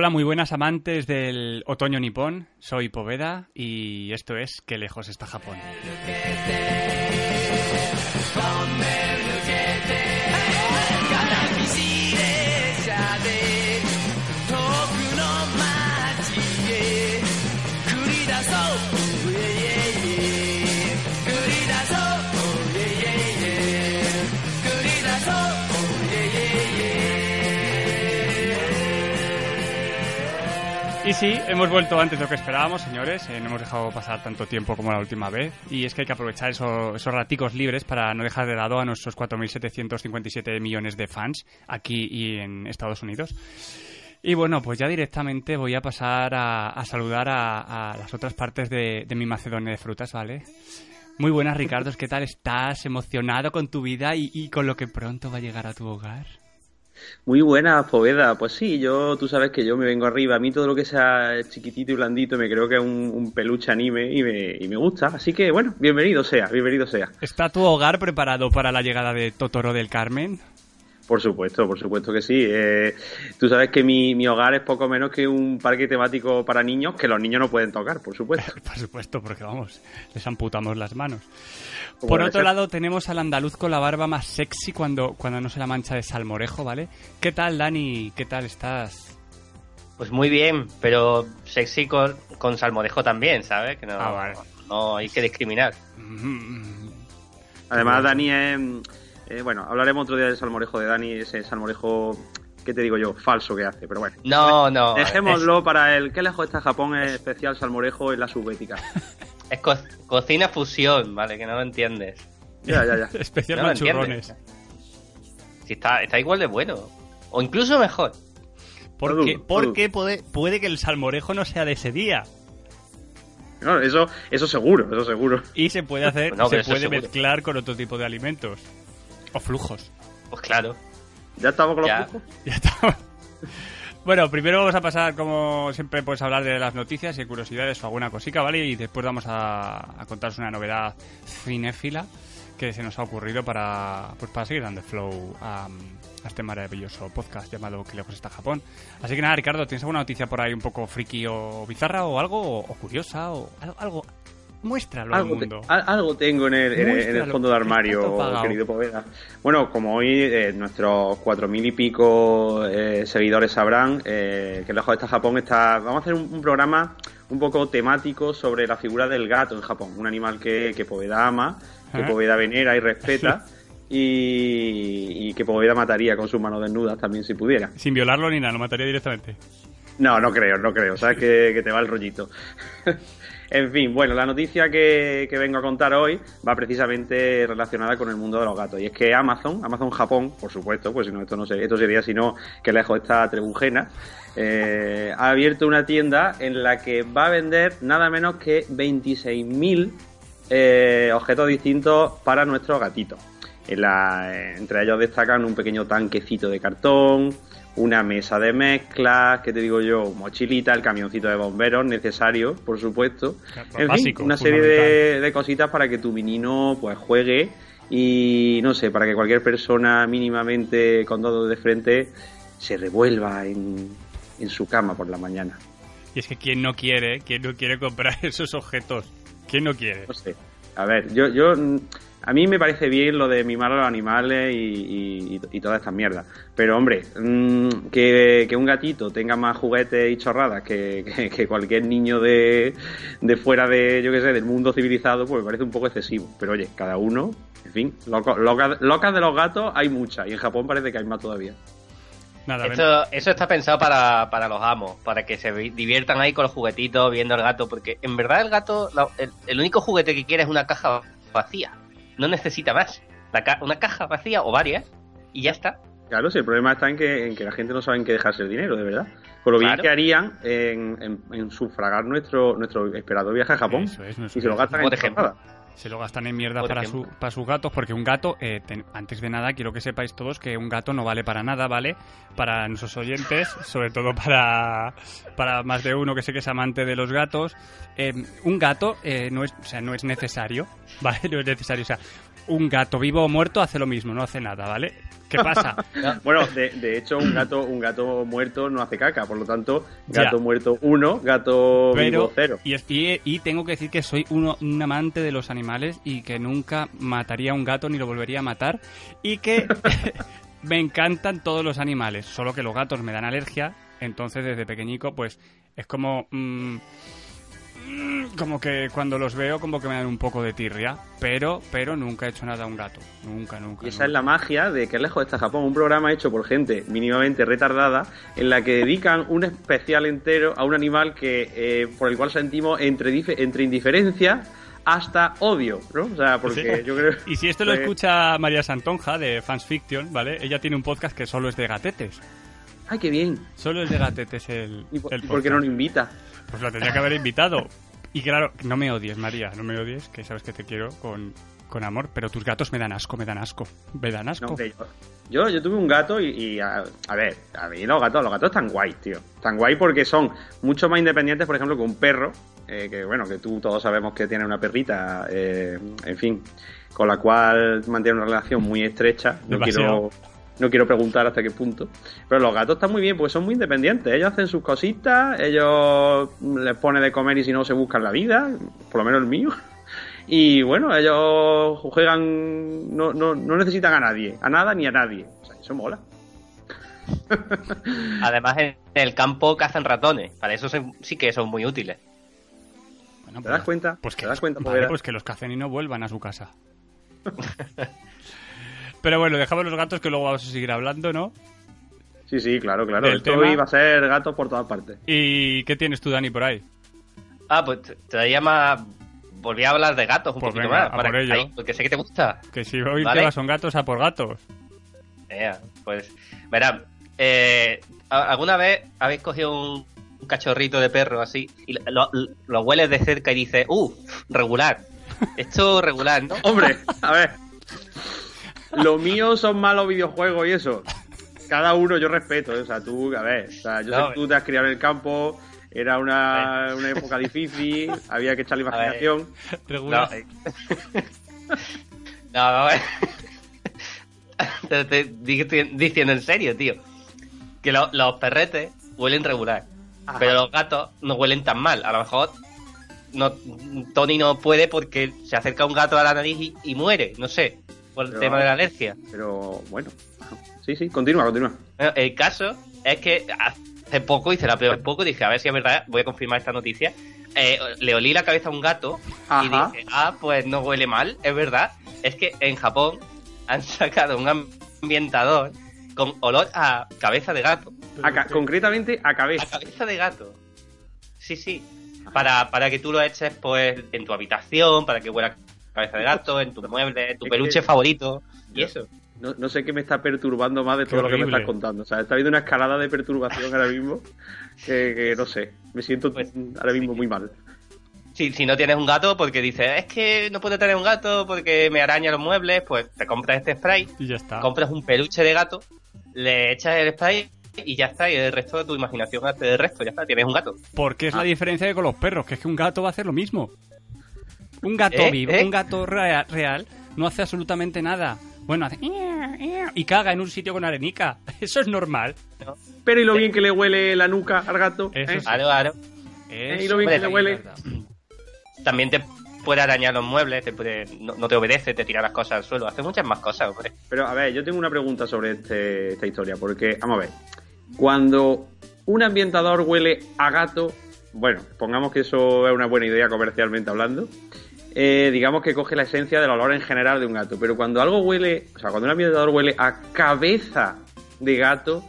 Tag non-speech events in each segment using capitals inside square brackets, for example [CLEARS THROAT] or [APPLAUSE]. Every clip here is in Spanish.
Hola, muy buenas amantes del otoño nipón. Soy Poveda y esto es Qué lejos está Japón. Sí, hemos vuelto antes de lo que esperábamos, señores. Eh, no hemos dejado pasar tanto tiempo como la última vez. Y es que hay que aprovechar esos, esos raticos libres para no dejar de lado a nuestros 4.757 millones de fans aquí y en Estados Unidos. Y bueno, pues ya directamente voy a pasar a, saludar a, las otras partes de, mi Macedonia de frutas, ¿vale? Muy buenas, Ricardo. ¿Qué tal estás? ¿Emocionado con tu vida y con lo que pronto va a llegar a tu hogar? Muy buena, Poveda. Pues sí, yo, tú sabes que yo me vengo arriba. A mí todo lo que sea chiquitito y blandito me creo que es un, peluche anime y me, y me, gusta. Así que bueno, bienvenido sea, bienvenido sea. ¿Está tu hogar preparado para la llegada de Totoro del Carmen? Por supuesto, por supuesto que sí. Eh, tú sabes que mi, mi, hogar es poco menos que un parque temático para niños que los niños no pueden tocar, por supuesto. [LAUGHS] por supuesto, porque vamos, les amputamos las manos. Por otro lado, tenemos al andaluz con la barba más sexy cuando, cuando no se la mancha de salmorejo, ¿vale? ¿Qué tal, Dani? ¿Qué tal estás? Pues muy bien, pero sexy con, con salmorejo también, ¿sabes? Que no, ah, no hay que discriminar. Además, Dani es eh, bueno, hablaremos otro día del salmorejo de Dani, ese salmorejo, ¿qué te digo yo? Falso que hace, pero bueno. No, no. [LAUGHS] Dejémoslo para el ¿Qué lejos está Japón? Es especial salmorejo en la subbética. [LAUGHS] Es cocina fusión, ¿vale? Que no lo entiendes. Ya, ya, ya. [LAUGHS] especial no churrones. Si está, está igual de bueno. O incluso mejor. Porque, porque puede, puede que el salmorejo no sea de ese día. No, eso, eso seguro, eso seguro. Y se puede hacer, se puede mezclar con otro tipo de alimentos. O flujos. Pues claro. ¿Ya estamos con los flujos? Ya estamos. [LAUGHS] Bueno, primero vamos a pasar, como siempre, pues a hablar de las noticias y curiosidades o alguna cosica, ¿vale? Y después vamos a, contaros una novedad cinéfila que se nos ha ocurrido para, pues para seguir dando flow a, este maravilloso podcast llamado Que lejos está Japón. Así que nada, Ricardo, ¿tienes alguna noticia por ahí un poco friki o bizarra o algo? O, curiosa o algo, Muéstralo algo al mundo. algo tengo en el, fondo de armario, querido Poveda. Bueno, como hoy eh, nuestros cuatro mil y pico eh, seguidores sabrán eh, que lejos está Japón está. Vamos a hacer un, programa un poco temático sobre la figura del gato en Japón, un animal que, que Poveda ama, que Poveda venera y respeta. [LAUGHS] y, que Poveda mataría con sus manos desnudas también si pudiera. Sin violarlo ni nada, lo mataría directamente. No, no creo, no creo. Sabes [LAUGHS] que, que te va el rollito. [LAUGHS] En fin, bueno, la noticia que, vengo a contar hoy va precisamente relacionada con el mundo de los gatos. Y es que Amazon, Amazon Japón, por supuesto, pues si no, esto no sería, esto sería sino que lejos está Trebujena, eh, ha abierto una tienda en la que va a vender nada menos que 26.000 eh, objetos distintos para nuestros gatitos. En la, eh, entre ellos destacan un pequeño tanquecito de cartón, una mesa de mezclas, que te digo yo, mochilita, el camioncito de bomberos necesario, por supuesto. en fin, una serie de, cositas para que tu menino pues juegue y no sé, para que cualquier persona mínimamente con todo de frente se revuelva en, en su cama por la mañana. Y es que quién no quiere, quién no quiere comprar [LAUGHS] esos objetos, quién no quiere. No sé. A ver, yo, yo a mí me parece bien lo de mimar a los animales y, y, toda esta mierda. Pero, hombre, mm, que, un gatito tenga más juguetes y chorradas que, cualquier niño de, de, fuera de, yo qué sé, del mundo civilizado, pues me parece un poco excesivo. Pero, oye, cada uno, en fin, locas de los gatos hay muchas y en Japón parece que hay más todavía. Nada, eso está pensado para, para, los amos, para que se diviertan ahí con los juguetitos, viendo al gato, porque en verdad el gato, el único juguete que quiere es una caja vacía no necesita más. una caja vacía o varias y ya está. Claro, si el problema está en que, en que la gente no sabe en qué dejarse el dinero, de verdad. Con lo bien que harían en, en, sufragar nuestro, nuestro esperado viaje a Japón y se lo gastan en ejemplo se lo gastan en mierda para, su, para sus gatos, porque un gato, eh, antes de nada, quiero que sepáis todos que un gato no vale para nada, ¿vale? Para nuestros oyentes, [LAUGHS] sobre todo para, para más de uno que sé que es amante de los gatos. Eh, un gato eh, no, es, o sea, no es necesario, [LAUGHS] ¿vale? No es necesario. O sea, un gato vivo o muerto hace lo mismo, no hace nada, ¿vale? ¿Qué pasa? [LAUGHS] bueno, de, hecho, un gato, un gato muerto no hace caca, por lo tanto, gato muerto uno, gato vivo cero. Y, y, tengo que decir que soy uno, un amante de los animales y que nunca mataría a un gato ni lo volvería a matar. Y que [LAUGHS] me encantan todos los animales, solo que los gatos me dan alergia, entonces desde pequeñico, pues es como. Mm, como que cuando los veo como que me dan un poco de tirria, pero pero nunca he hecho nada a un gato, nunca, nunca. Y esa es la magia de que lejos está Japón, un programa hecho por gente mínimamente retardada en la que dedican un especial entero a un animal que eh, por el cual sentimos entre entre indiferencia hasta odio, ¿no? O sea, porque yo creo... Y si esto lo escucha María Santonja de Fans Fiction, ¿vale? Ella tiene un podcast que solo es de gatetes. ¡Ay, qué bien! Solo es de gatetes el, ¿Y por, qué no lo invita? Pues lo tendría que haber invitado. Y claro, no me odies, María, no me odies, que sabes que te quiero con, amor, pero tus gatos me dan asco, me dan asco, me dan asco. yo, yo, tuve un gato y, a, ver, a mí los gatos, los gatos están guay, tío. Están guay porque son mucho más independientes, por ejemplo, que un perro, eh, que bueno, que tú todos sabemos que tiene una perrita, eh, en fin, con la cual mantiene una relación muy estrecha. No quiero no quiero preguntar hasta qué punto. Pero los gatos están muy bien porque son muy independientes. Ellos hacen sus cositas, ellos les pone de comer y si no se buscan la vida, por lo menos el mío. [LAUGHS] Y bueno, ellos juegan, no, no, no necesitan a nadie, a nada ni a nadie. O sea, eso mola. [LAUGHS] Además, en el campo cazan ratones. Para eso sí que son muy útiles. ¿Te das pues, cuenta? Pues que, ¿Te das cuenta? pues que los cacen y no vuelvan a su casa. [LAUGHS] Pero bueno, dejamos los gatos que luego vamos a seguir hablando, ¿no? Sí, sí, claro, claro. Esto hoy va a ser gatos por todas partes. ¿Y qué tienes tú, Dani, por ahí? Ah, pues te llama... Volví a hablar de gatos un pues poquito más. por ello. porque sé que te gusta. Que si hoy ¿Vale? son gatos, a por gatos. pues, verá, eh, ¿alguna vez habéis cogido un, cachorrito de perro así y lo, lo, hueles de cerca y dices, ¡uh! Regular. [LAUGHS] Esto regular, ¿no? Hombre, a ver. Lo mío son malos videojuegos y eso. Cada uno yo respeto, ¿eh? o sea, tú, a ver, o sea, yo sé que tú te has criado en el campo, era una, una época difícil, [LAUGHS] había que echarle imaginación. No, no, a ver. te, te, diciendo en serio, tío. Que los perretes huelen regular. Pero los gatos no huelen tan mal. A lo mejor no, Tony no puede porque se acerca un gato a la nariz y muere. No sé por el tema de la alergia. Pero bueno, sí, sí, continúa, continúa. el caso es que hace poco, hice la primera poco, dije, a ver si es verdad, voy a confirmar esta noticia. Eh, le olí la cabeza a un gato y dije, ah, pues no huele mal, es verdad. Es que en Japón [LAUGHS] han sacado un ambientador con olor a cabeza de gato. concretamente a cabeza. A cabeza de gato. Sí, sí. Para, para que tú lo eches pues en tu habitación, para que huela cabeza de gato, en tu mueble, en tu peluche favorito y eso. No, sé qué me está perturbando más de todo lo que me estás contando. O sea, está habiendo una escalada de perturbación ahora mismo que, no sé, me siento pues, ahora mismo muy mal. Si, si no tienes un gato porque dices, es que no puedo tener un gato porque me araña los muebles, pues te compras este spray, y ya está. compras un peluche de gato, le echas el spray y ya está, y el resto de tu imaginación hace el resto, ya está, tienes un gato. Porque es la ah. diferencia de con los perros, que es que un gato va a hacer lo mismo. Un gato ¿Eh? vivo, ¿Eh? un gato real, no hace absolutamente nada. Bueno, hace... Y caga en un sitio con arenica. [LAUGHS] Eso es normal. Pero ¿y lo bien que le huele la nuca al gato? Eso ¿Eh? Claro, claro. ¿Y lo bien que le huele? También te puede arañar los muebles, te puede, no, te obedece, te tira las cosas al suelo, hace muchas más cosas, hombre. Pero a ver, yo tengo una pregunta sobre este, esta historia, porque, vamos a ver, cuando un ambientador huele a gato, bueno, pongamos que eso es una buena idea comercialmente hablando, eh, digamos que coge la esencia del olor en general de un gato. Pero cuando algo huele, o sea, cuando un ambientador huele a cabeza de gato,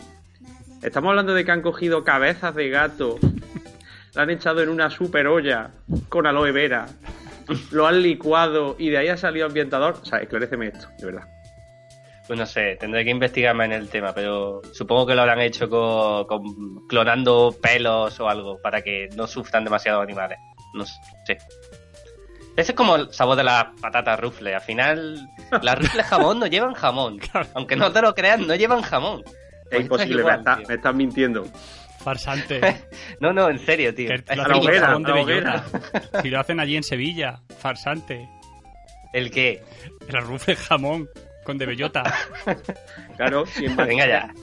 estamos hablando de que han cogido cabezas de gato, la han echado en una super olla con aloe vera, lo han licuado y de ahí ha salido ambientador. O sea, esclareceme esto, de verdad. Pues no sé, tendré que investigarme en el tema, pero supongo que lo habrán hecho con clonando pelos o algo para que no sufran demasiados animales. No sé. Ese es como el sabor de las patatas rufle. Al final, las rufles jamón no llevan jamón. [LAUGHS] Aunque no te lo creas, no llevan jamón. es pues imposible, me, estás mintiendo. Farsante. [LAUGHS] no, no, en serio, tío. lo, hacen, [LAUGHS] Si lo hacen allí en Sevilla, farsante. ¿El qué? El arrufle jamón con de bellota. Claro, [LAUGHS] si en, Madrid,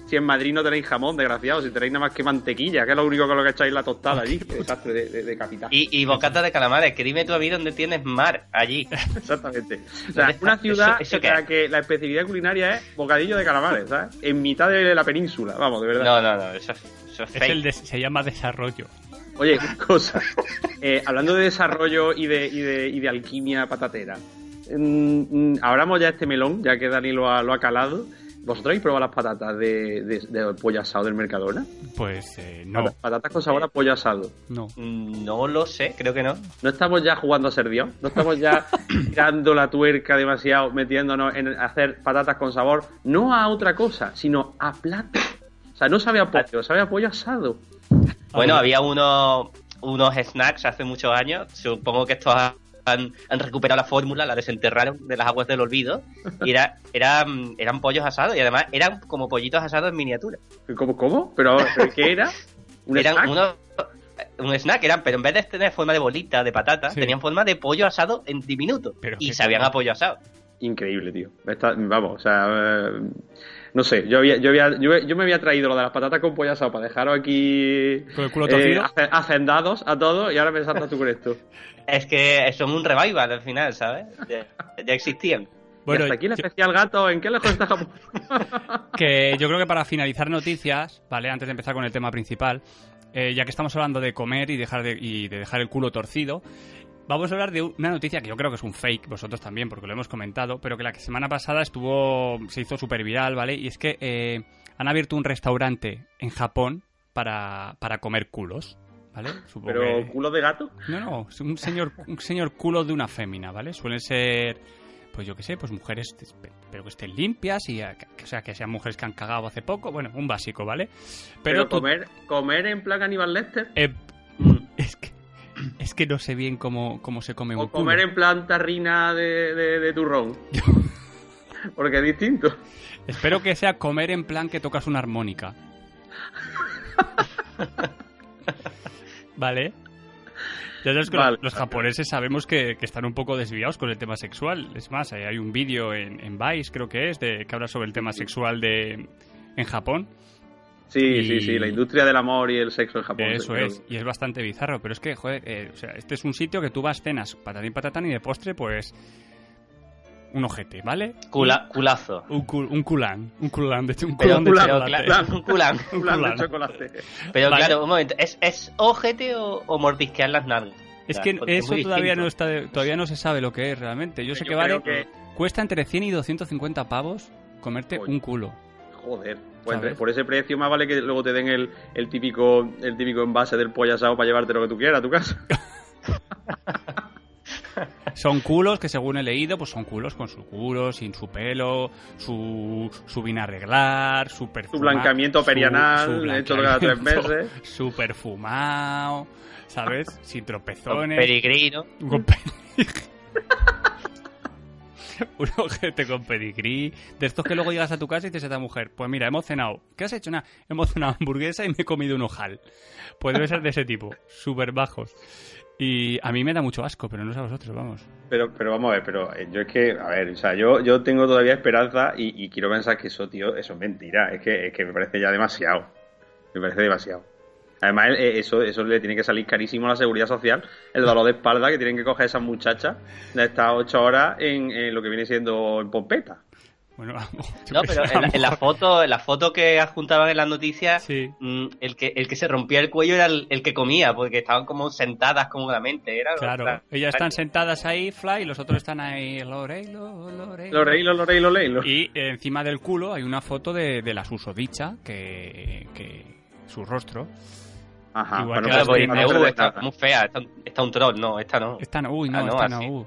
si en Madrid no tenéis jamón, desgraciado, si tenéis nada más que mantequilla, que es lo único con lo que echáis la tostada allí, [LAUGHS] desastre de, de, capital. Y, y bocata de calamares, que dime tú a mí dónde tienes mar allí. Exactamente. O sea, es una ciudad en la que la especialidad culinaria es bocadillo de calamares, ¿sabes? En mitad de la península, vamos, de verdad. No, no, no, eso, eso es, es el se llama desarrollo. Oye, cosa. Eh, hablando de desarrollo y de, y de, y de alquimia patatera, mm, abramos ya este melón, ya que Dani lo ha, lo ha calado. ¿Vosotros habéis probado las patatas de, de, de pollo asado del Mercadona? Pues eh, no. Patatas con sabor a pollo asado. No. No lo sé, creo que no. No estamos ya jugando a ser Dios. No estamos ya [COUGHS] tirando la tuerca demasiado, metiéndonos en hacer patatas con sabor, no a otra cosa, sino a plato. O sea, no sabe a pollo, sabe a pollo asado. Bueno, había unos, unos snacks hace muchos años. Supongo que estos han, han, recuperado la fórmula, la desenterraron de las aguas del olvido. Y era, eran, eran pollos asados y además eran como pollitos asados en miniatura. ¿Cómo? ¿Cómo? ¿Pero, ¿pero qué era? ¿Un eran snack? Unos, un snack eran, pero en vez de tener forma de bolita, de patata, sí. tenían forma de pollo asado en diminuto. Pero y sabían a pollo asado. Increíble, tío. Esta, vamos, o sea. No sé, yo, había, yo, había, yo, yo, me había traído lo de las patatas con pollo asado para dejaros aquí ¿Con el culo eh, hacendados a todos y ahora me saltas tú con esto. [LAUGHS] es que son un revival al final, ¿sabes? Ya, ya existían. [LAUGHS] Bueno, y hasta aquí el especial gato, ¿en qué lejos está Japón? [LAUGHS] que yo creo que para finalizar noticias, ¿vale? Antes de empezar con el tema principal, eh, ya que estamos hablando de comer y, dejar de, y de dejar el culo torcido, Vamos a hablar de una noticia que yo creo que es un fake, vosotros también, porque lo hemos comentado, pero que la semana pasada estuvo se hizo súper viral, ¿vale? Y es que eh, han abierto un restaurante en Japón para, para comer culos, ¿vale? Supongo ¿Pero que... culo de gato? No, no, un señor, un señor culo de una fémina, ¿vale? Suelen ser, pues yo qué sé, pues mujeres, pero que estén limpias y, o sea, que sean mujeres que han cagado hace poco, bueno, un básico, ¿vale? Pero, pero tú... comer, comer en plan Aníbal Lester. Eh, [CLEARS THROAT] es que no sé bien cómo, cómo se come o un comer en plan tarrina de, de, de turrón. [LAUGHS] Porque es distinto. Espero que sea comer en plan que tocas una armónica. [LAUGHS] ¿Vale? Ya sabes que vale. los japoneses sabemos que, que, están un poco desviados con el tema sexual. Es más, hay un vídeo en, en Vice, creo que es, de, que habla sobre el tema sexual de en Japón. Sí, y... sí, sí, la industria del amor y el sexo en Japón. Eso es, y es bastante bizarro, pero es que, joder, eh, o sea, este es un sitio que tú vas, cenas patatín patatán y de postre, pues un ojete, ¿vale? Cula, culazo. Un, cul, un culán, un culán, de hecho, un culán de culán, chocolate. [LAUGHS] Un culán. un culán de chocolate. Pero vale. claro, un momento, ¿es, es ojete o, o mordisquear las nalgas? Es que eso es todavía no está de, todavía no se sabe lo que es realmente. Yo sé Yo que vale que... cuesta entre 100 y 250 pavos comerte Oye. un culo. Joder. Pues por ese precio más vale que luego te den el, el típico el típico envase del pollo asado para llevarte lo que tú quieras a tu casa. [LAUGHS] son culos que según he leído, pues son culos con su culo, sin su pelo, su, su bien arreglar, su perfumado. Su blancamiento perianal, su, su blancamiento, hecho cada tres meses. [LAUGHS] Su perfumado, ¿sabes? Sin tropezones. Con peregrino. Con peregrino. [LAUGHS] [LAUGHS] un ojete con pedigrí, de estos que luego llegas a tu casa y dices a esta mujer, pues mira, hemos cenado. ¿Qué has hecho? Nada, hemos cenado hamburguesa y me he comido un ojal. Pues debe ser de ese tipo, [LAUGHS] súper bajos. Y a mí me da mucho asco, pero no sé a vosotros, vamos. Pero, pero vamos a ver, pero eh, yo es que, a ver, o sea, yo, yo tengo todavía esperanza y, y quiero pensar que eso, tío, eso es mentira. Es que, es que me parece ya demasiado. Me parece demasiado. Además, eh, eso, eso le tiene que salir carísimo a la seguridad social, el dolor de espalda que tienen que coger esas muchachas de estas ocho horas en, en, lo que viene siendo en pompeta. Bueno, [LAUGHS] no, pero en la, en la, foto, en la foto que adjuntaban en las noticias, sí. mmm, el que el que se rompía el cuello era el, el, que comía, porque estaban como sentadas cómodamente. Era claro, la, ellas están sentadas ahí, fly, y los otros están ahí, loreilo, loreilo. Loreilo, loreilo, loreilo. Y eh, encima del culo hay una foto de, de la susodicha, que, que su rostro. Ajá, Igual que pues, pues, uh, está muy fea, está, está, un troll, no, esta no. Esta no, uy, no, ah, no esta no. Uh.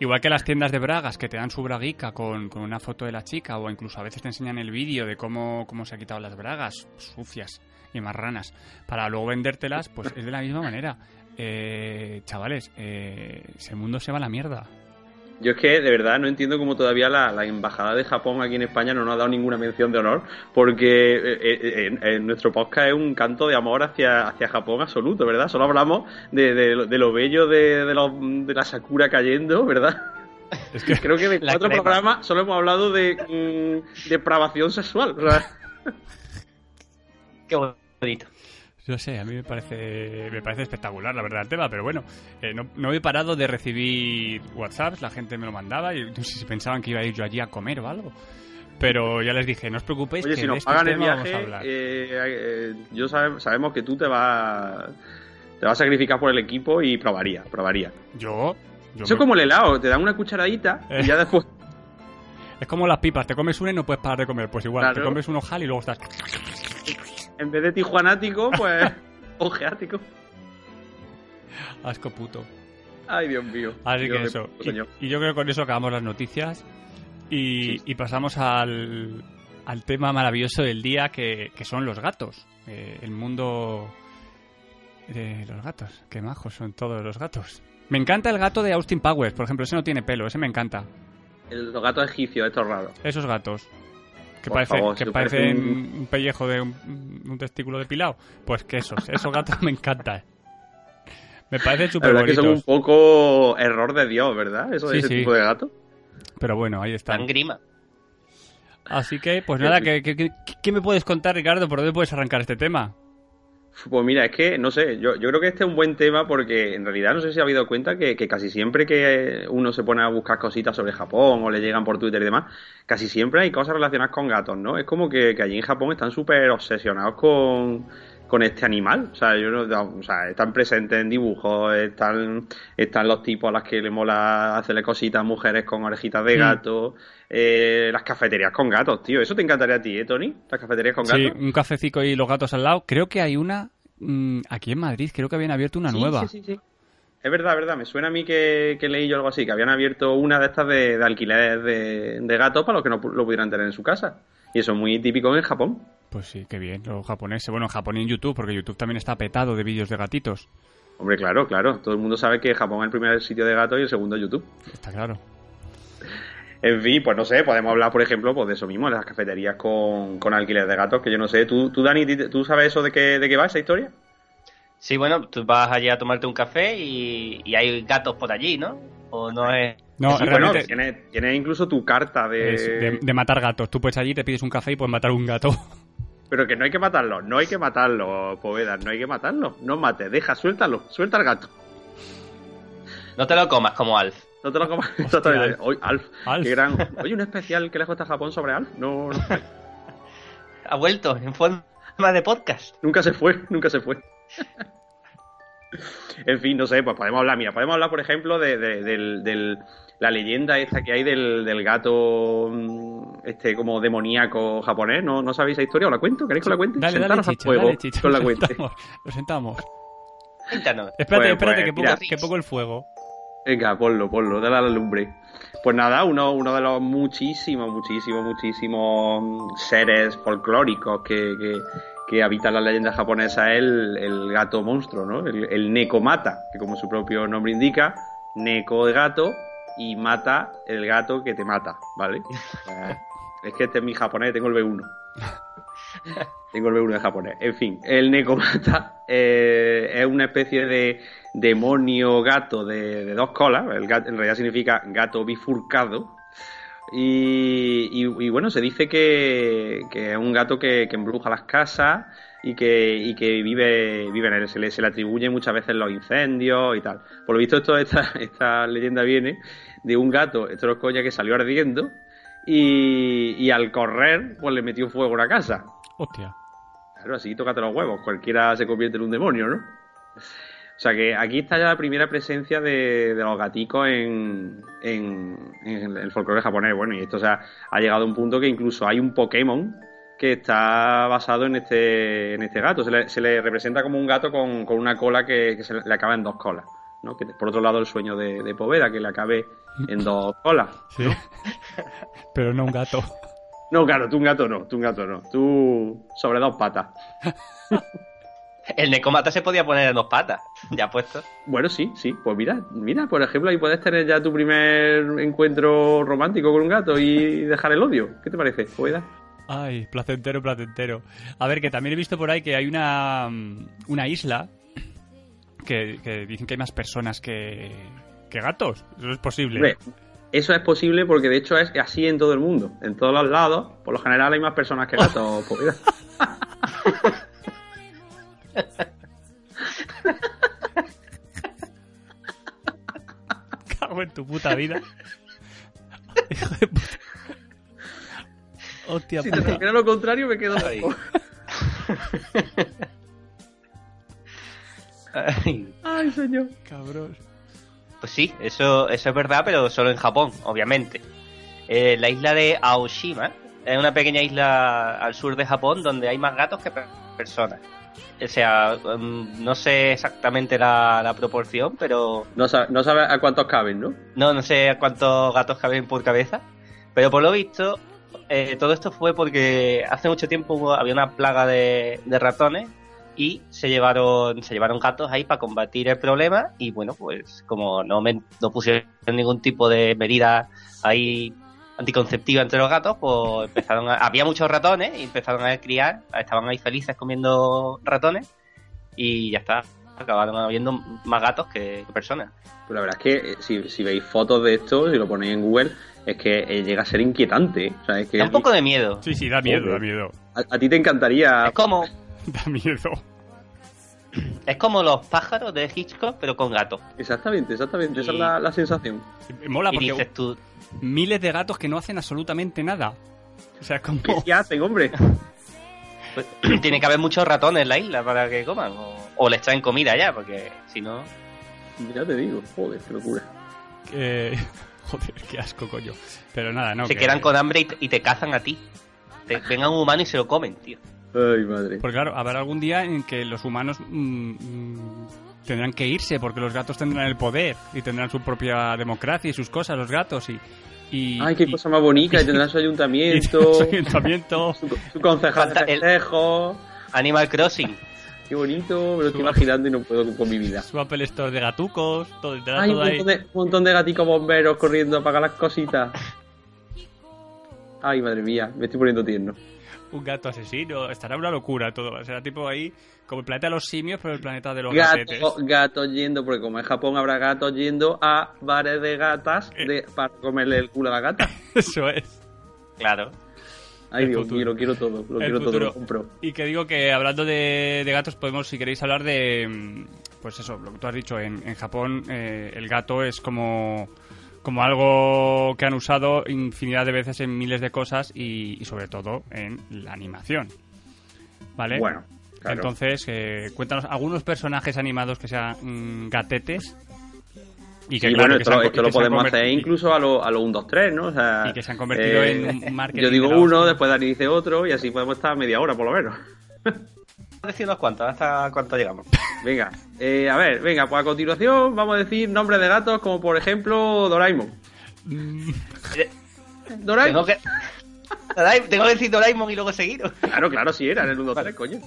Igual que las tiendas de bragas que te dan su braguica con, con, una foto de la chica o incluso a veces te enseñan el vídeo de cómo, cómo se ha quitado las bragas sucias y marranas para luego vendértelas, pues es de la misma manera. Eh, chavales, eh, ese mundo se va a la mierda. Yo es que de verdad no entiendo cómo todavía la, la, embajada de Japón aquí en España no nos ha dado ninguna mención de honor, porque eh, eh, nuestro podcast es un canto de amor hacia, hacia Japón absoluto, ¿verdad? Solo hablamos de, de, de lo bello de, de, lo, de la Sakura cayendo, ¿verdad? Creo que en otro [LAUGHS] programa solo hemos hablado de mm, depravación sexual. Qué bonito. Yo sé, a mí me parece, me parece espectacular, la verdad, el tema, pero bueno, eh, no, he parado de recibir WhatsApps, la gente me lo mandaba y no sé si pensaban que iba a ir yo allí a comer o algo. Pero ya les dije, no os preocupéis, que si nos pagan el viaje, eh, eh, yo sabemos que tú te vas, te vas a sacrificar por el equipo y probaría, probaría. ¿Yo? Eso es como el helado, te dan una cucharadita y ya después... Es como las pipas, te comes una y no puedes parar de comer. Pues igual, te comes un ojal y luego estás en vez de tijuanático, pues [LAUGHS] ojeático. Asco puto. Ay, Dios mío. Así que eso. y, yo creo que con eso acabamos las noticias y, pasamos al, al, tema maravilloso del día que, son los gatos. Eh, el mundo de los gatos. Qué majos son todos los gatos. Me encanta el gato de Austin Powers, por ejemplo. Ese no tiene pelo, ese me encanta. los gatos egipcios, estos raros. Esos gatos. Que, parece, que parecen un... pellejo de un, testículo depilado. Pues que esos, esos gatos [LAUGHS] me encantan. Me parece súper bonitos. que son un poco error de Dios, ¿verdad? Eso de ese tipo de gato. Pero bueno, ahí están. Tan grima. Así que, pues nada, ¿qué, qué, me puedes contar, Ricardo? ¿Por dónde puedes arrancar este tema? Pues mira, es que, no sé, yo, yo creo que este es un buen tema porque en realidad no sé si ha habido cuenta que, casi siempre que uno se pone a buscar cositas sobre Japón o le llegan por Twitter y demás, casi siempre hay cosas relacionadas con gatos, ¿no? Es como que, allí en Japón están súper obsesionados con, este animal. O sea, yo no, o sea, están presentes en dibujos, están, están los tipos a las que le mola hacerle cositas a mujeres con orejitas de mm. gato, eh, las cafeterías con gatos, tío. Eso te encantaría a ti, ¿eh, Tony? Las cafeterías con gatos. Sí, un cafecico y los gatos al lado. Creo que hay una mm, aquí en Madrid, creo que habían abierto una nueva. Sí, sí, sí. Es verdad, es verdad. Me suena a mí que, leí yo algo así, que habían abierto una de estas de, de alquiler de, de gatos para los que no lo pudieran tener en su casa. Y eso es muy típico en Japón. Pues sí, qué bien, los japoneses. Bueno, en Japón y en YouTube, porque YouTube también está petado de vídeos de gatitos. Hombre, claro, claro. Todo el mundo sabe que Japón es el primer sitio de gatos y el segundo YouTube. Está claro. En fin, pues no sé, podemos hablar, por ejemplo, pues de eso mismo, de las cafeterías con, con alquiler de gatos, que yo no sé. ¿Tú, tú Dani, tú sabes eso de qué, de qué va esa historia? Sí, bueno, tú vas allí a tomarte un café y, hay gatos por allí, ¿no? ¿O no es...? No, realmente... tienes, incluso tu carta de... de... matar gatos. Tú puedes allí, te pides un café y puedes matar un gato. Pero que no hay que matarlo, no hay que matarlo, Poveda, no hay que matarlo. No mates, deja, suéltalo, suelta al gato. No te lo comas como Alf. No te lo comas. Hoy, Alf. Qué gran. Oye, un especial que le está Japón sobre Alf. No, no. [LAUGHS] ha vuelto en forma de podcast. Nunca se fue, nunca se fue. [LAUGHS] en fin, no sé, pues podemos hablar, mira, podemos hablar, por ejemplo, de, del, la leyenda esta que hay del, del, gato mm, este como demoníaco japonés. ¿No, ¿No sabéis esa historia? ¿Os la cuento? ¿Queréis que la cuente? Dale, dale, chicho, dale, chicho, la cuente. Lo sentamos. Espérate, espérate, pues, que, pongo, que pongo el fuego. Venga, ponlo, ponlo, dale a la lumbre. Pues nada, uno, uno de los muchísimos, muchísimos, muchísimos seres folclóricos que, que, habitan la leyenda japonesa es el, gato monstruo, ¿no? El, el Nekomata, que como su propio nombre indica, Neko de gato y mata el gato que te mata, ¿vale? [LAUGHS] es que este es mi japonés, tengo el B1. [LAUGHS] tengo el B1 de japonés. En fin, el Nekomata eh, es una especie de demonio gato de, dos colas, el gato, en realidad significa gato bifurcado. Y, bueno, se dice que, es un gato que, embruja las casas y que, que vive, vive en él. Se le, se le atribuye muchas veces los incendios y tal. Por lo visto, esto, esta, esta leyenda viene de un gato, esto es coña, que salió ardiendo y, y al correr, pues le metió fuego a una casa. Hostia. Claro, así tócate los huevos, cualquiera se convierte en un demonio, ¿no? O sea que aquí está ya la primera presencia de, los gaticos en, el folclore japonés. Bueno, y esto o ha llegado a un punto que incluso hay un Pokémon que está basado en este, en este gato. Se le, representa como un gato con, una cola que, se le acaba en dos colas. ¿no? Que por otro lado el sueño de, Poveda, que le acabe en dos colas. Sí. Pero no un gato. No, claro, tú un gato no, tú un gato no. Tú sobre dos patas. [LAUGHS] El Necomata se podía poner en dos patas, [LAUGHS] ya puesto. Bueno, sí, sí. Pues mira, mira, por ejemplo, ahí puedes tener ya tu primer encuentro romántico con un gato y dejar el odio. ¿Qué te parece? ¿Pueda? Ay, placentero, placentero. A ver, que también he visto por ahí que hay una, una isla que, dicen que hay más personas que, que gatos. Eso es posible. eso es posible porque de hecho es así en todo el mundo. En todos los lados, por lo general hay más personas que gatos. [LAUGHS] tu puta vida. [LAUGHS] Hijo de puta. Hostia, si puta. te lo contrario, me quedo ahí. [LAUGHS] Ay, señor. Cabrón. Pues sí, eso, eso es verdad, pero solo en Japón, obviamente. Eh, la isla de Aoshima es una pequeña isla al sur de Japón donde hay más gatos que personas. O sea, mm, no sé exactamente la, proporción, pero... No sabes no sabe a cuántos caben, ¿no? No, no sé a cuántos gatos caben por cabeza. Pero por lo visto, eh, todo esto fue porque hace mucho tiempo había una plaga de ratones y se llevaron se llevaron gatos ahí para combatir el problema y bueno pues como no me, no pusieron ningún tipo de medida ahí anticonceptiva entre los gatos pues empezaron había muchos ratones y empezaron a criar estaban ahí felices comiendo ratones y ya está acabaron habiendo más gatos que personas. Pues la verdad es que eh, si, si veis fotos de esto si lo ponéis en Google es que eh, llega a ser inquietante o sea, es que da un poco de miedo. Sí sí da miedo da miedo. A ti te encantaría es como [LAUGHS] Da miedo. [CLEARS THROAT] Es como los pájaros de Hitchcock, pero con gatos. Exactamente, exactamente. Esa es la, sensación. Mola porque tú... miles de gatos que no hacen absolutamente nada. O sea, como... ¿Qué hacen, hombre? Pues, [CLEARS THROAT] tiene que haber muchos ratones en la isla para que coman. O, les traen comida ya, porque si no... Ya te digo, joder, qué locura. [LAUGHS] Joder, qué asco, coño. Pero nada, no. Se quedan con hambre y te, cazan a ti. Te, vengan un humano y se lo comen, tío. Ay, madre. Porque claro, habrá algún día en que los humanos mm, mm, tendrán que irse porque los gatos tendrán el poder y tendrán su propia democracia y sus cosas, los gatos y... y Ay, qué cosa más bonita, y tendrán su [LAUGHS] ayuntamiento, su, ayuntamiento. su, concejal de Animal Crossing. Qué bonito, me lo estoy imaginando y no puedo con mi vida. Su Apple Store de gatucos, todo, Hay un, montón de, un montón de gaticos bomberos corriendo a apagar las cositas. Ay, madre mía, me estoy poniendo tierno un gato asesino. Estará una locura todo. Será tipo ahí como el planeta de los simios, pero el planeta de los gatetes. Gatos yendo, porque como en Japón habrá gatos yendo a bares de gatas eh. para comerle el culo a la gata. [LAUGHS] Eso es. Claro. Ay, Dios mío, lo quiero todo, lo quiero todo, lo compro. Y que digo que hablando de, gatos, podemos, si queréis, hablar de. Mm, pues eso, lo que tú has dicho, en, en Japón eh, el gato es como como algo que han usado infinidad de veces en miles de cosas y, sobre todo en la animación. ¿Vale? Bueno. Entonces, eh, cuéntanos algunos personajes animados que sean mm, gatetes. Y que, bueno, esto, lo podemos hacer incluso a los a lo 1, 2, 3, ¿no? O sea, y que se han convertido en eh, un marketing. [LAUGHS] Yo digo uno, después Dani dice otro, y así podemos estar media hora por lo menos. [LAUGHS] decir unos cuantos, hasta cuánto llegamos. [LAUGHS] Venga, eh, a ver, venga, pues a continuación vamos a decir nombres de gatos como por ejemplo Doraemon. Doraemon. Tengo que... Tengo que decir Doraemon y luego seguir. Claro, claro, sí era en el 1 3, coño.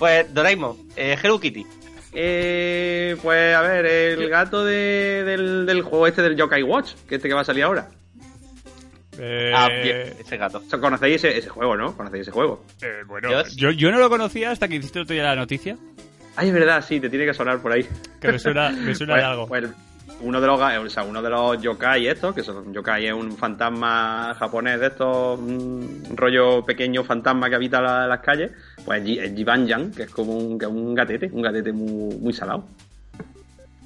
Pues Doraemon, eh, Hello Kitty. Eh, pues a ver, el gato de, del, del juego este del Yokai Watch, que este que va a salir ahora. Eh... Ah, bien, ese gato. ¿Conocéis ese, juego, no? ¿Conocéis ese juego? Eh, bueno, yo, yo, no lo conocía hasta que hiciste otro día la noticia. Ay, es verdad, sí, te tiene que sonar por ahí. Que me suena, me suena de pues, algo. Pues, uno de los o sea, uno de los yokai estos, que son yokai es un fantasma japonés de estos, un rollo pequeño fantasma que habita las calles, pues es Jibanjan, que es como un, un gatete, un gatete muy, muy salado.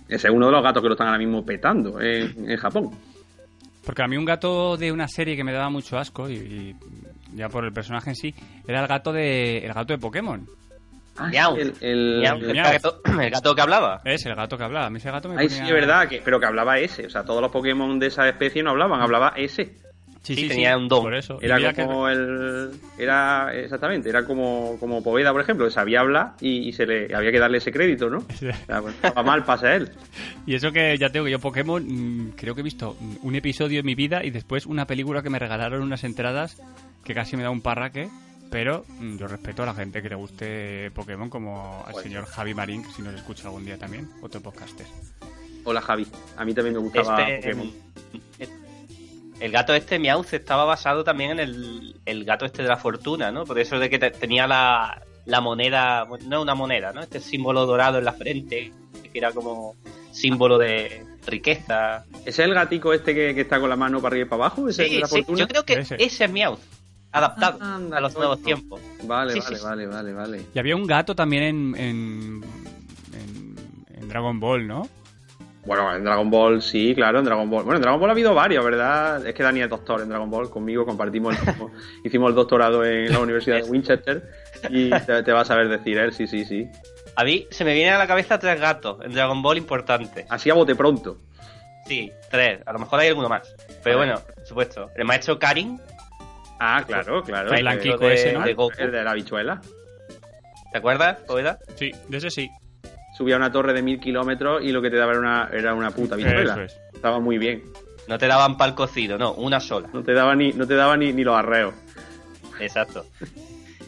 Ese es uno de los gatos que lo están ahora mismo petando en, en Japón. Porque a mí un gato de una serie que me daba mucho asco, y, ya por el personaje en sí, era el gato de, el gato de Pokémon. Ah, el, [COUGHS] el, gato, que hablaba. Es el gato que hablaba. A mí ese gato me Ay, sí, es verdad, que, pero que hablaba ese. O sea, todos los Pokémon de esa especie no hablaban, hablaba ese. Sí, sí, tenía un don. Por eso. Era como el. Era, exactamente, era como, como Poveda, por ejemplo, que sabía hablar y, se le había que darle ese crédito, ¿no? Pues, estaba mal, pasa él. [LAUGHS] Y eso que ya tengo que yo Pokémon, mm, creo que he visto un episodio en mi vida y después una película que me regalaron unas entradas que casi me da un parraque. Pero mm, yo respeto a la gente que le guste Pokémon, como al pues señor Javi Marín, que si nos escucha algún día también, otro podcaster. Hola Javi, a mí también me gustaba este, Pokémon. El gato este, Meowth, estaba basado también en el, el, gato este de la fortuna, ¿no? Por eso de que tenía la, la moneda, no una moneda, ¿no? Este símbolo dorado en la frente, que era como símbolo de, riqueza. ¿Ese es el gatico este que, está con la mano para arriba y para abajo? ¿Ese sí, sí. Yo creo que ese, es Meowth adaptado a los nuevos tiempos. Vale, vale, vale, vale, vale. Y había un gato también en, en, en, Dragon Ball, ¿no? Bueno, en Dragon Ball sí, claro, en Dragon Ball. Bueno, en Dragon Ball ha habido varios, ¿verdad? Es que Dani es doctor en Dragon Ball, conmigo compartimos el [LAUGHS] hicimos el doctorado en la Universidad de Winchester y te, vas a ver decir él, sí, sí, sí. A mí se me vienen a la cabeza tres gatos en Dragon Ball importantes. Así a bote pronto. Sí, tres. A lo mejor hay alguno más. Pero bueno, por supuesto. El maestro Karin, Ah, claro, claro. El blanquico ese, ¿no? El de la bichuela. ¿Te acuerdas, Poeda? Sí, de ese sí. Subía a una torre de mil kilómetros y lo que te daba era una, era una puta bichuela. Eso es. Estaba muy bien. No te daban pal cocido, no, una sola. No te daba ni, no te daba ni, ni los arreos. Exacto.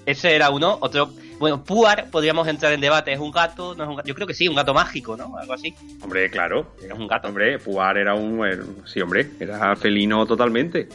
Ese era uno, otro. Bueno, Puar, podríamos entrar en debate, ¿es un gato? ¿No es un gato? Yo creo que sí, un gato mágico, ¿no? Algo así. Hombre, claro. Es un gato. Hombre, Puar era un. sí, hombre, era felino totalmente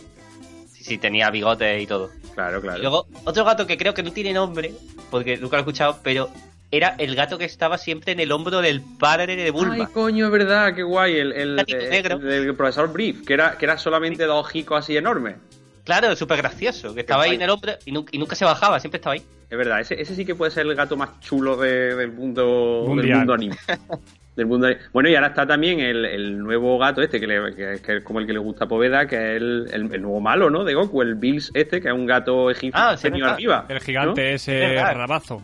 sí, tenía bigote y todo. Claro, claro. luego, otro gato que creo que no tiene nombre, porque nunca lo he escuchado, pero era el gato que estaba siempre en el hombro del padre de Bulma. Ay, coño, es verdad, qué guay. El, el, el, profesor Brief, que era, que era solamente dos ojicos así enormes. Claro, súper gracioso, que estaba ahí en el hombro y nunca, se bajaba, siempre estaba ahí. Es verdad, ese, ese sí que puede ser el gato más chulo del mundo, del mundo anime. [LAUGHS] del mundo. Bueno, y ahora está también el, nuevo gato este, que, es como el que le gusta a Poveda, que es el, nuevo malo, ¿no? De Goku, el Bills este, que es un gato egipcio ah, arriba. El gigante ese rabazo.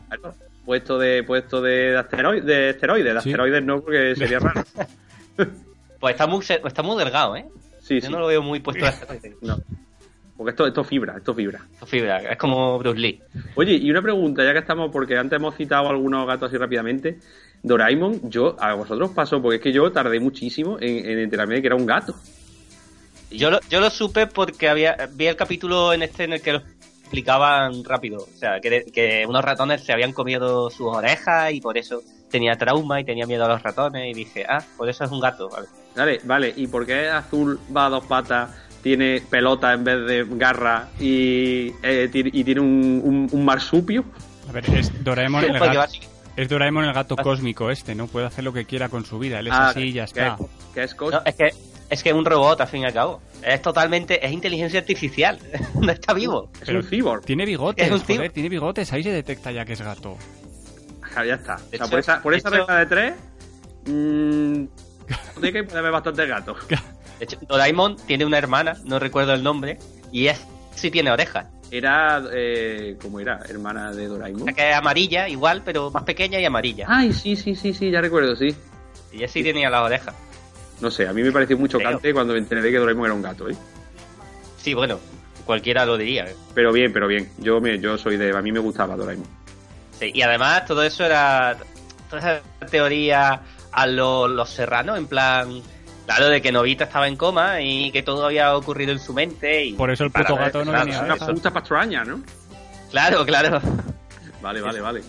Puesto de puesto de, asteroides, de esteroides, de asteroides no, porque [LAUGHS] sería raro. pues está muy, está muy delgado, ¿eh? Sí, Yo no lo veo muy puesto de [LAUGHS] asteroides. No. Porque esto, esto fibra, esto fibra. Esto fibra, es como Bruce Lee. Oye, y una pregunta, ya que estamos, porque antes hemos citado algunos gatos así rápidamente. Doraemon, yo, a vosotros pasó, porque es que yo tardé muchísimo en, enterarme de que era un gato. Yo lo, yo lo supe porque había vi el capítulo en este en el que lo explicaban rápido. O sea, que, que unos ratones se habían comido sus orejas y por eso tenía trauma y tenía miedo a los ratones. Y dije, ah, por eso es un gato. Vale, vale, vale. ¿y por qué azul va a dos patas tiene pelota en vez de garra y, eh, y tiene un, un, marsupio. A ver, es Doraemon el gato, es Doraemon el gato cósmico este, ¿no? Puede hacer lo que quiera con su vida, él es ah, así y ya está. es, es que es que es un robot, al fin y al cabo. Es totalmente, es inteligencia artificial. [LAUGHS] no está vivo. Es un cyborg. Tiene bigotes, joder, tiene bigotes, ahí se detecta ya que es gato. Ah, ya está. O sea, por esa, por esa regla de tres, mmm, que puede haber bastantes gatos. [LAUGHS] De hecho, Doraemon tiene una hermana, no recuerdo el nombre, y es sí tiene orejas. Era, eh, ¿cómo era? Hermana de Doraemon. La que es amarilla, igual, pero más pequeña y amarilla. Ay, sí, sí, sí, sí, ya recuerdo, sí. Y ella sí tenía las orejas. No sé, a mí me pareció muy chocante cuando me enteré que Doraemon era un gato, ¿eh? Sí, bueno, cualquiera lo diría. ¿eh? Pero bien, pero bien. Yo, me, yo soy de. A mí me gustaba Doraemon. Sí, y además todo eso era. Toda esa teoría a los serranos, en plan Claro, de que Novita estaba en coma y que todo había ocurrido en su mente. Y Por eso el puto gato no venía. Es una puta patraña, ¿no? Claro, claro. Vale, vale, vale.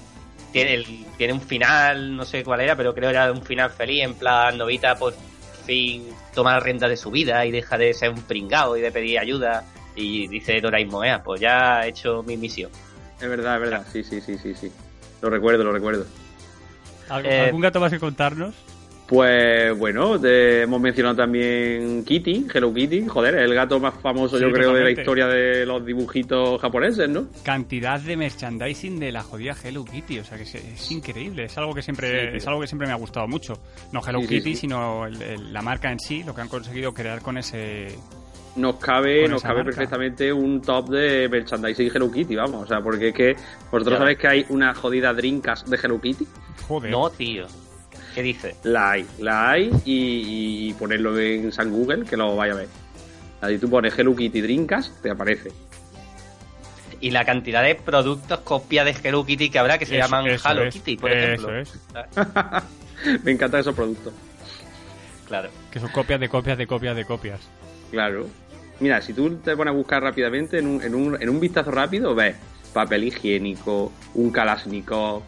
Tiene, tiene un final, no sé cuál era, pero creo que era un final feliz. En plan, Novita por fin toma la renta de su vida y deja de ser un pringao y de pedir ayuda. Y dice Doraemon, pues ya he hecho mi misión. Es verdad, es verdad. Sí, sí, sí, sí, sí. Lo recuerdo, lo recuerdo. ¿Algún gato más que contarnos? Pues bueno, hemos mencionado también Kitty, Hello Kitty, joder, el gato más famoso yo creo de la historia de los dibujitos japoneses, ¿no? Cantidad de merchandising de la jodida Hello Kitty, o sea que es, increíble, es algo que siempre es algo que siempre me ha gustado mucho. No Hello Kitty, sino la marca en sí, lo que han conseguido crear con ese nos cabe, nos cabe perfectamente un top de merchandising Hello Kitty, vamos, o sea, porque es que vosotros sabéis que hay una jodida Drinkas de Hello Kitty. Joder. No, tío. ¿Qué dice? La hay, la hay y, ponerlo en San Google que lo vaya a ver. Ahí tú pones Hello Kitty Drinkas, te aparece. Y la cantidad de productos copia de Hello Kitty que habrá que se llaman Hello Kitty, por ejemplo. Es. [LAUGHS] Me encantan esos productos. Claro. Que son copias de copias de copias de copias. Claro. Mira, si tú te pones a buscar rápidamente en un, en un, en un vistazo rápido, ves papel higiénico, un Kalashnikov,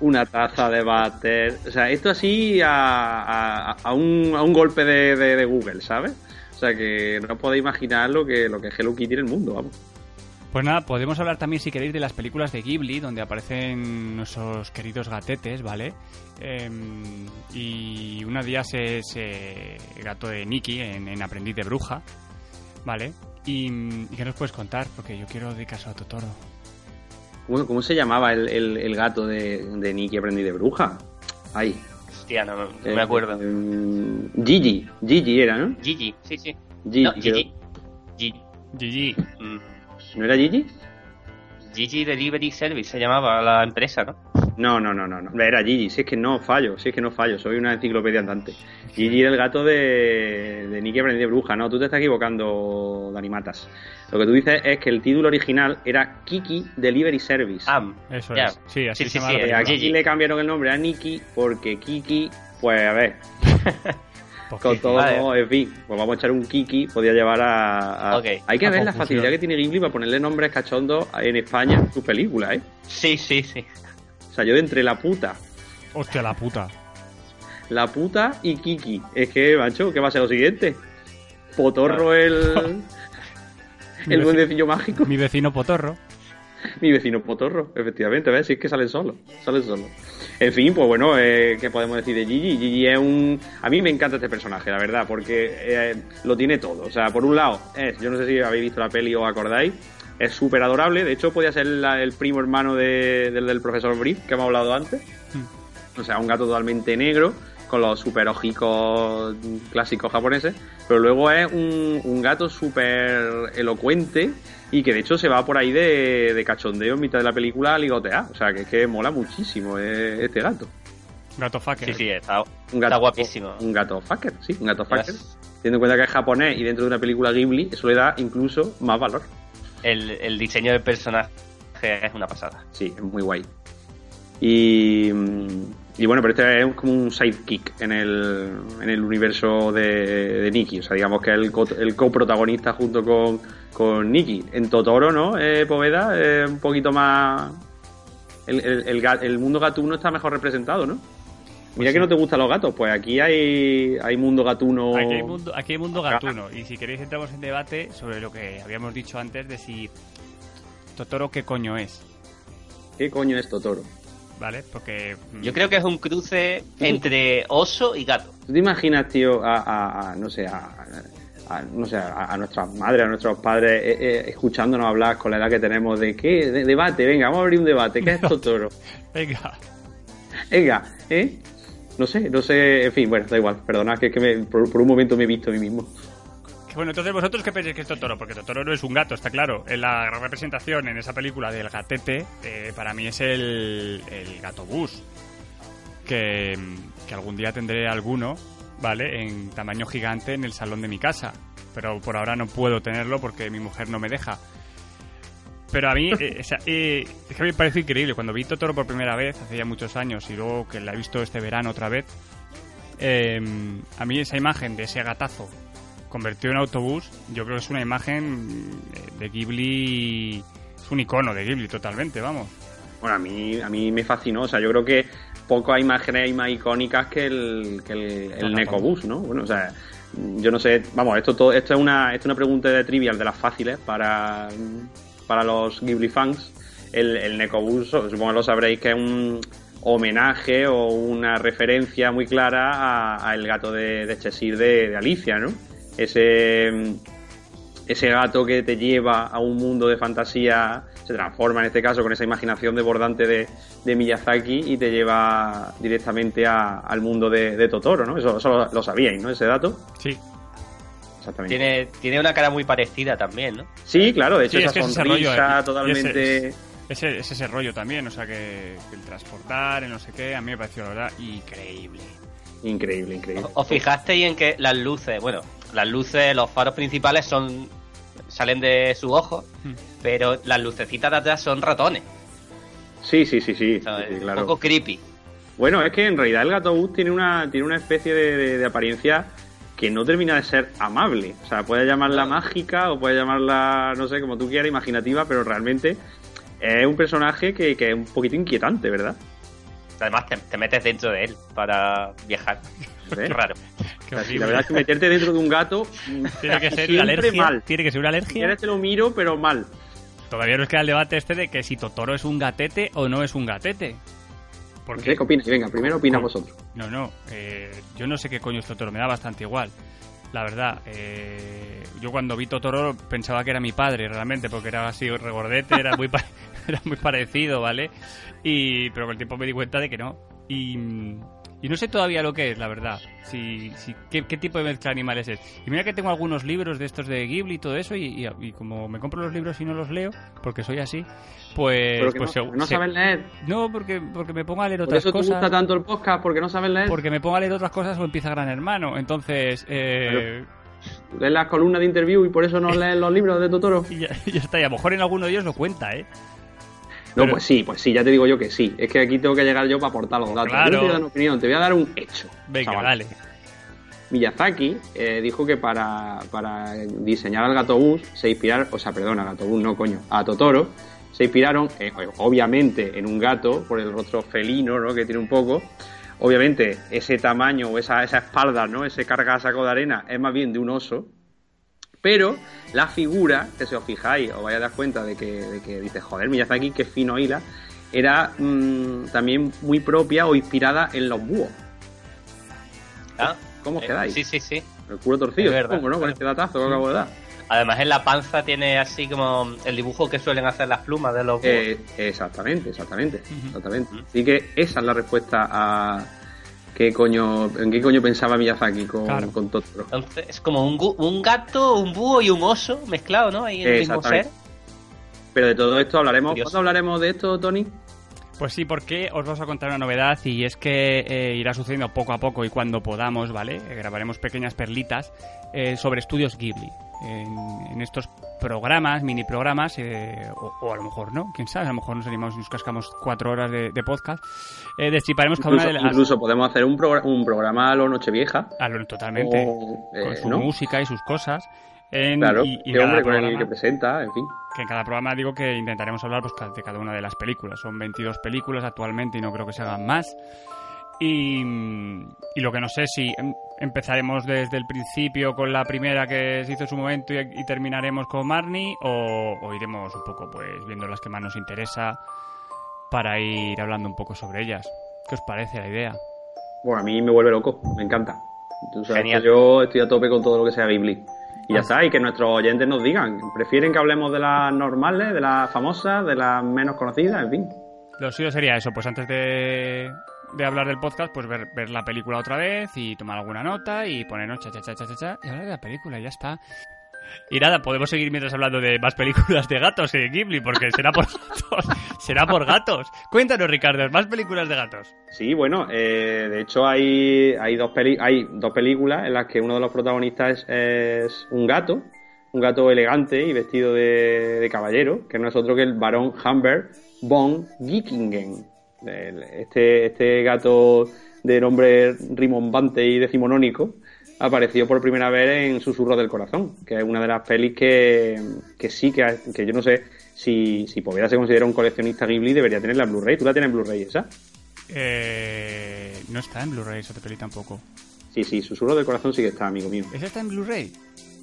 una taza de váter. O sea, esto así a, a, un, a un, golpe de, de, Google, ¿sabes? O sea, que no podéis imaginar lo que, lo que es Hello Kitty en el mundo, vamos. Pues nada, podemos hablar también, si queréis, de las películas de Ghibli, donde aparecen nuestros queridos gatetes, ¿vale? Em, y una día se, se gato de Nikki en, Aprendiz de Bruja, ¿vale? Y, qué nos puedes contar? Porque yo quiero dedicarse a Totoro. ¿Cómo, cómo se llamaba el, el, gato de, de Nikki Aprendiz de Bruja? Ay. Hostia, no, me eh, acuerdo. Em, Gigi, Gigi era, ¿no? Gigi, sí, sí. Gigi. Gigi. Gigi. Gigi. Mm. ¿No era Gigi? Gigi Delivery Service se llamaba la empresa, ¿no? No, no, no, no, no. Era Gigi, si es que no fallo, si es que no fallo, soy una enciclopedia andante. Gigi era el gato de, de Nicky de Bruja, no, tú te estás equivocando, Dani Matas. Lo que tú dices es que el título original era Kiki Delivery Service. Ah, eso es. Sí, así se llama. a Gigi le cambiaron el nombre a Nikki porque Kiki, pues a ver. [LAUGHS] con todo, en fin, pues vamos a echar un kiki, podía llevar a... Hay que ver la facilidad que tiene Ghibli para ponerle nombres cachondos en España en sus películas, ¿eh? Sí, sí, sí. O sea, yo de entre la puta... Hostia, la puta. La puta y Kiki. Es que, macho, ¿qué va a ser lo siguiente? Potorro el... [LAUGHS] el duendecillo mágico. Mi vecino Potorro. Mi vecino Potorro, efectivamente, ¿ves? Si es que salen solos, salen solos. En fin, pues bueno, eh, ¿qué podemos decir de Gigi? Gigi es un... A mí me encanta este personaje, la verdad, porque eh, lo tiene todo. O sea, por un lado, es, yo no sé si habéis visto la peli o acordáis, es súper adorable. De hecho, podía ser el primo hermano del, profesor Brief, que hemos hablado antes. Hmm. O sea, un gato totalmente negro, con los super ojicos clásicos japoneses. Pero luego es un, un gato súper elocuente y que de hecho se va por ahí de, de cachondeo en mitad de la película a ligotear. O sea, que es que mola muchísimo eh, este gato. Gato fucker. Sí, sí, está, un gato, guapísimo. Un gato fucker, sí, un gato fucker. Teniendo en cuenta que es japonés y dentro de una película Ghibli, eso le da incluso más valor. El, el diseño del personaje es una pasada. Sí, es muy guay. Y, y bueno, pero este es como un sidekick en el, en el universo de, de Nikki. O sea, digamos que es el, co, el coprotagonista junto con, con Nikki. En Totoro, ¿no? Eh, Poveda es un poquito más. El, el, el, mundo gatuno está mejor representado, ¿no? Mira pues que no te gustan los gatos, pues aquí hay, hay mundo gatuno. Aquí hay mundo, aquí hay mundo gatuno. Y si queréis entramos en debate sobre lo que habíamos dicho antes de si Totoro qué coño es. ¿Qué coño es Totoro? ¿vale? Porque... Mm, Yo creo que es un cruce entre oso y gato. ¿Tú te imaginas, tío, a, no sé, a, no sé, a, nuestras madres, a nuestros padres, eh, eh, escuchándonos hablar con la edad que tenemos de qué debate, venga, vamos a abrir un debate, ¿qué es [LAUGHS] Totoro? venga. Venga, ¿eh? No sé, no sé, en fin, bueno, da igual, perdonad que, que por, por, un momento me he visto a mí mismo. Bueno, entonces vosotros qué pensáis que es Totoro, porque Totoro no es un gato, está claro. En la representación en esa película del gatete, eh, para mí es el, el gato bus. Que, que algún día tendré alguno, ¿vale? En tamaño gigante en el salón de mi casa. Pero por ahora no puedo tenerlo porque mi mujer no me deja. Pero a mí, eh, eh, es que me parece increíble. Cuando vi Totoro por primera vez, hace ya muchos años, y luego que la he visto este verano otra vez, a mí esa imagen de ese gatazo convertido en autobús, yo creo que es una imagen de Ghibli, es un icono de Ghibli totalmente, vamos. Bueno, a mí, a mí me fascinó, o sea, yo creo que poco hay imágenes más icónicas que el, que el, el Necobús, ¿no? Bueno, o sea, yo no sé, vamos, esto todo, esto es una, esto es una pregunta de trivial de las fáciles para, para los Ghibli fans. El, el Necobús, supongo que lo sabréis, que es un homenaje o una referencia muy clara a, el gato de, de Cheshire de, Alicia, ¿no? ese, ese gato que te lleva a un mundo de fantasía se transforma en este caso con esa imaginación desbordante de, de Miyazaki y te lleva directamente al mundo de, Totoro, ¿no? Eso, lo, sabíais, ¿no? Ese dato. Sí. Exactamente. Tiene, tiene una cara muy parecida también, ¿no? Sí, claro, de hecho esa sonrisa totalmente... Ese, es ese rollo también, o sea que, el transportar, el no sé qué, a mí me pareció la verdad increíble. Increíble, increíble. ¿Os fijasteis en que las luces, bueno, las luces, los faros principales son salen de su ojo, hmm. pero las lucecitas de atrás son ratones. Sí, sí, sí, sí, claro. Un poco creepy. Bueno, es que en realidad el gato bus tiene una, tiene una especie de, apariencia que no termina de ser amable. O sea, puede llamarla mágica o puede llamarla, no sé, como tú quieras, imaginativa, pero realmente es un personaje que, que es un poquito inquietante, ¿verdad? Además, te, metes dentro de él para viajar. Qué raro. la verdad es que meterte dentro de un gato tiene que ser una alergia. Mal. Tiene que ser una alergia. Ahora te lo miro, pero mal. todavía nos queda el debate este de que si Totoro es un gatete o no es un gatete. Porque... ¿Qué opinas? Venga, primero opina vosotros. No, no, eh, yo no sé qué coño es Totoro, me da bastante igual. La verdad, eh, yo cuando vi Totoro pensaba que era mi padre realmente, porque era así regordete, era muy, [LAUGHS] era muy parecido, ¿vale? Y, pero con el tiempo me di cuenta de que no. Y, y no sé todavía lo que es, la verdad. Si, si qué, tipo de mezcla de animales es. Y mira que tengo algunos libros de estos de Ghibli y todo eso, y, y, como me compro los libros y no los leo, porque soy así, pues... pues no, no sabes leer. No, porque, porque me pongo a leer otras cosas. ¿Por eso te gusta tanto el podcast? ¿Porque no sabes leer? Porque me pongo a leer otras cosas o empieza Gran Hermano. Entonces... Eh... lees las columnas de interview y por eso no lees los libros de Totoro. [LAUGHS] y ya, ya está, y a lo mejor en alguno de ellos lo cuenta, ¿eh? No, pues sí, pues sí, ya te digo yo que sí. Es que aquí tengo que llegar yo para aportar los datos. No te voy a dar una opinión, te voy a dar un hecho. Venga, dale. Miyazaki eh, dijo que para, para diseñar al gato bus se inspiraron, o sea, perdón, a gato bus no, coño, a Totoro, se inspiraron, eh, obviamente, en un gato, por el rostro felino, ¿no? Que tiene un poco. Obviamente, ese tamaño o esa, esa espalda, ¿no? Ese carga saco de arena es más bien de un oso. Pero la figura, que si os fijáis, os vais a dar cuenta de que, de que dices, joder, Miyazaki, qué fino hila, era mm, también muy propia o inspirada en los búhos. ¿Ah? ¿Cómo os eh, quedáis? Sí, sí, sí. El culo torcido, ¿no? Con este datazo que acabo de dar. Además en la panza tiene así como el dibujo que suelen hacer las plumas de los búhos. Eh, exactamente, exactamente, exactamente. Así que esa es la respuesta a, ¿Qué coño, ¿En qué coño pensaba Miyazaki con, con Totoro? Entonces, es como un, un, gato, un búho y un oso mezclado, ¿no? Ahí en el mismo ser. Pero de todo esto hablaremos. ¿Cuándo hablaremos de esto, Tony? Pues sí, porque os vamos a contar una novedad y es que eh, irá sucediendo poco a poco y cuando podamos, ¿vale? Eh, grabaremos pequeñas perlitas eh, sobre estudios Ghibli en, estos programas, mini programas, eh, o, a lo mejor no, quién sabe, a lo mejor nos animamos y nos cascamos cuatro horas de, podcast. Eh, destriparemos cada una de las. Incluso podemos hacer un, un programa a lo Nochevieja. A lo totalmente. con su música y sus cosas. En, claro, y, hombre con el que presenta, en fin. Que en cada programa digo que intentaremos hablar pues, de cada una de las películas. Son 22 películas actualmente y no creo que se hagan más. Y, y lo que no sé si em, empezaremos desde el principio con la primera que se hizo en su momento y, terminaremos con Marnie o, iremos un poco pues viendo las que más nos interesa para ir hablando un poco sobre ellas. ¿Qué os parece la idea? Bueno, a mí me vuelve loco, me encanta. Genial. yo estoy a tope con todo lo que sea Ghibli. Y ya está, y que nuestros oyentes nos digan, ¿prefieren que hablemos de las normales, de las famosas, de las menos conocidas, en fin? Lo suyo sería eso, pues antes de, de hablar del podcast, pues ver, ver la película otra vez y tomar alguna nota y ponernos cha cha cha cha cha, y hablar de la película y ya está. Y nada, podemos seguir mientras hablando de más películas de gatos en Ghibli, porque será por gatos. [LAUGHS] será por gatos. Cuéntanos, Ricardo, más películas de gatos. Sí, bueno, eh, de hecho hay, hay, dos peli hay dos películas en las que uno de los protagonistas es, un gato, un gato elegante y vestido de, caballero, que no es otro que el varón Humbert von Gickingen. Este, este gato de nombre rimbombante y decimonónico apareció por primera vez en Susurro del Corazón, que es una de las pelis que, que sí, que, que yo no sé si, si Poveda se considera un coleccionista Ghibli, debería tener la Blu-ray. ¿Tú la tienes en Blu-ray esa? Eh, no está en Blu-ray esa peli tampoco. Sí, sí, Susurro del Corazón sí que está, amigo mío. ¿Esa está en Blu-ray?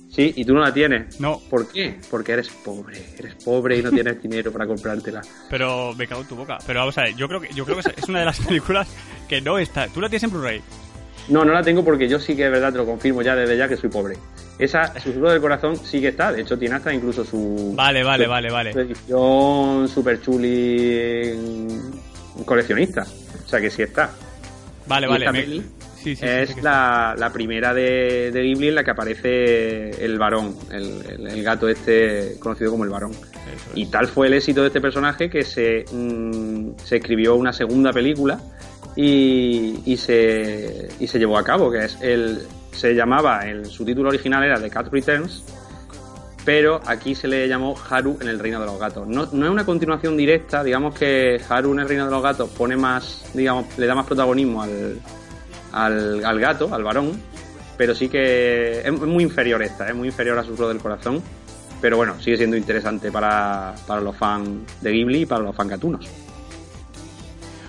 Sí, y tú no la tienes. No. ¿Por qué? Porque eres pobre. Eres pobre y no tienes [LAUGHS] dinero para comprártela. Pero me cago en tu boca. Pero vamos a ver, yo creo que, yo creo que es una de las [LAUGHS] películas que no está. ¿Tú la tienes en Blu-ray? No, no la tengo porque yo sí que es verdad, te lo confirmo ya desde ya que soy pobre. Esa, Susurro del Corazón sí que está. De hecho, tiene hasta incluso su. Vale, vale, vale, vale. Su edición super chuli coleccionista. O sea que sí está. Vale, vale es la, primera de, de, Ghibli en la que aparece el varón, el, gato este conocido como el varón. Y tal fue el éxito de este personaje que se, mm, se escribió una segunda película y, y, se, y se llevó a cabo, que es el se llamaba, el, su título original era The Cat Returns, pero aquí se le llamó Haru en el Reino de los Gatos. No, no, es una continuación directa, digamos que Haru en el Reino de los Gatos pone más, digamos, le da más protagonismo al, al, gato, al varón, pero sí que es muy inferior esta, es muy inferior a Susurro del Corazón, pero bueno, sigue siendo interesante para, para los fans de Ghibli y para los fans gatunos.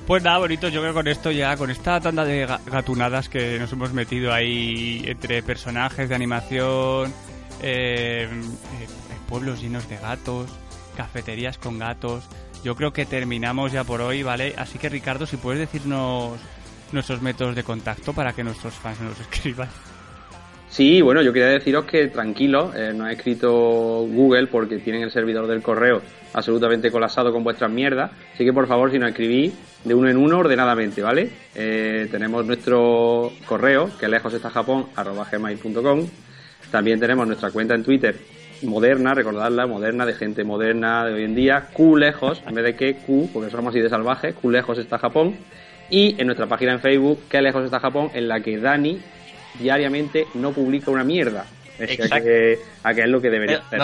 Pues nada, bonito, yo creo que con esto ya, con esta tanda de gatunadas que nos hemos metido ahí entre personajes de animación, eh, eh, pueblos llenos de gatos, cafeterías con gatos. Yo creo que terminamos ya por hoy, ¿vale? Así que Ricardo, si puedes decirnos nuestros métodos de contacto para que nuestros fans nos [LAUGHS] escriban. Sí, bueno, yo quería deciros que tranquilo, eh, no ha escrito Google porque tienen el servidor del correo absolutamente colapsado con vuestras mierdas. Así que por favor, si nos escribís de uno en uno ordenadamente, ¿vale? Eh, tenemos nuestro correo, que lejos está Japón, arroba gmail.com. También tenemos nuestra cuenta en Twitter, moderna, recordadla, moderna, de gente moderna de hoy en día, Q lejos, en vez de que Q, porque somos así de salvaje, Q lejos está Japón. Y en nuestra página en Facebook, que lejos está Japón, en la que Dani diariamente no publica una mierda. Es que, a que es lo que debería hacer.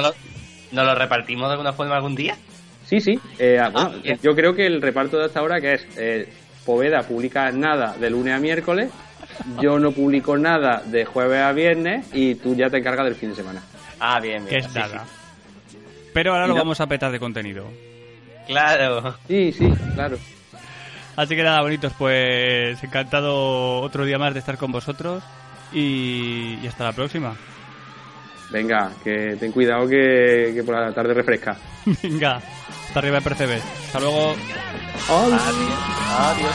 ¿No lo, repartimos de alguna forma algún día? Sí, sí. Eh, ah, ah, yo creo que el reparto de hasta ahora que es eh, Poveda publica nada de lunes a miércoles, yo no publico nada de jueves a viernes y tú ya te encargas del fin de semana. Ah, bien, bien. Que es nada. Pero ahora lo vamos a petar de contenido. Claro. Sí, sí, claro. Así que nada, bonitos, pues encantado otro día más de estar con vosotros y, hasta la próxima. Venga, que ten cuidado que, por la tarde refresca. [LAUGHS] Venga, hasta arriba de percebes. Hasta luego. Adiós. Adiós.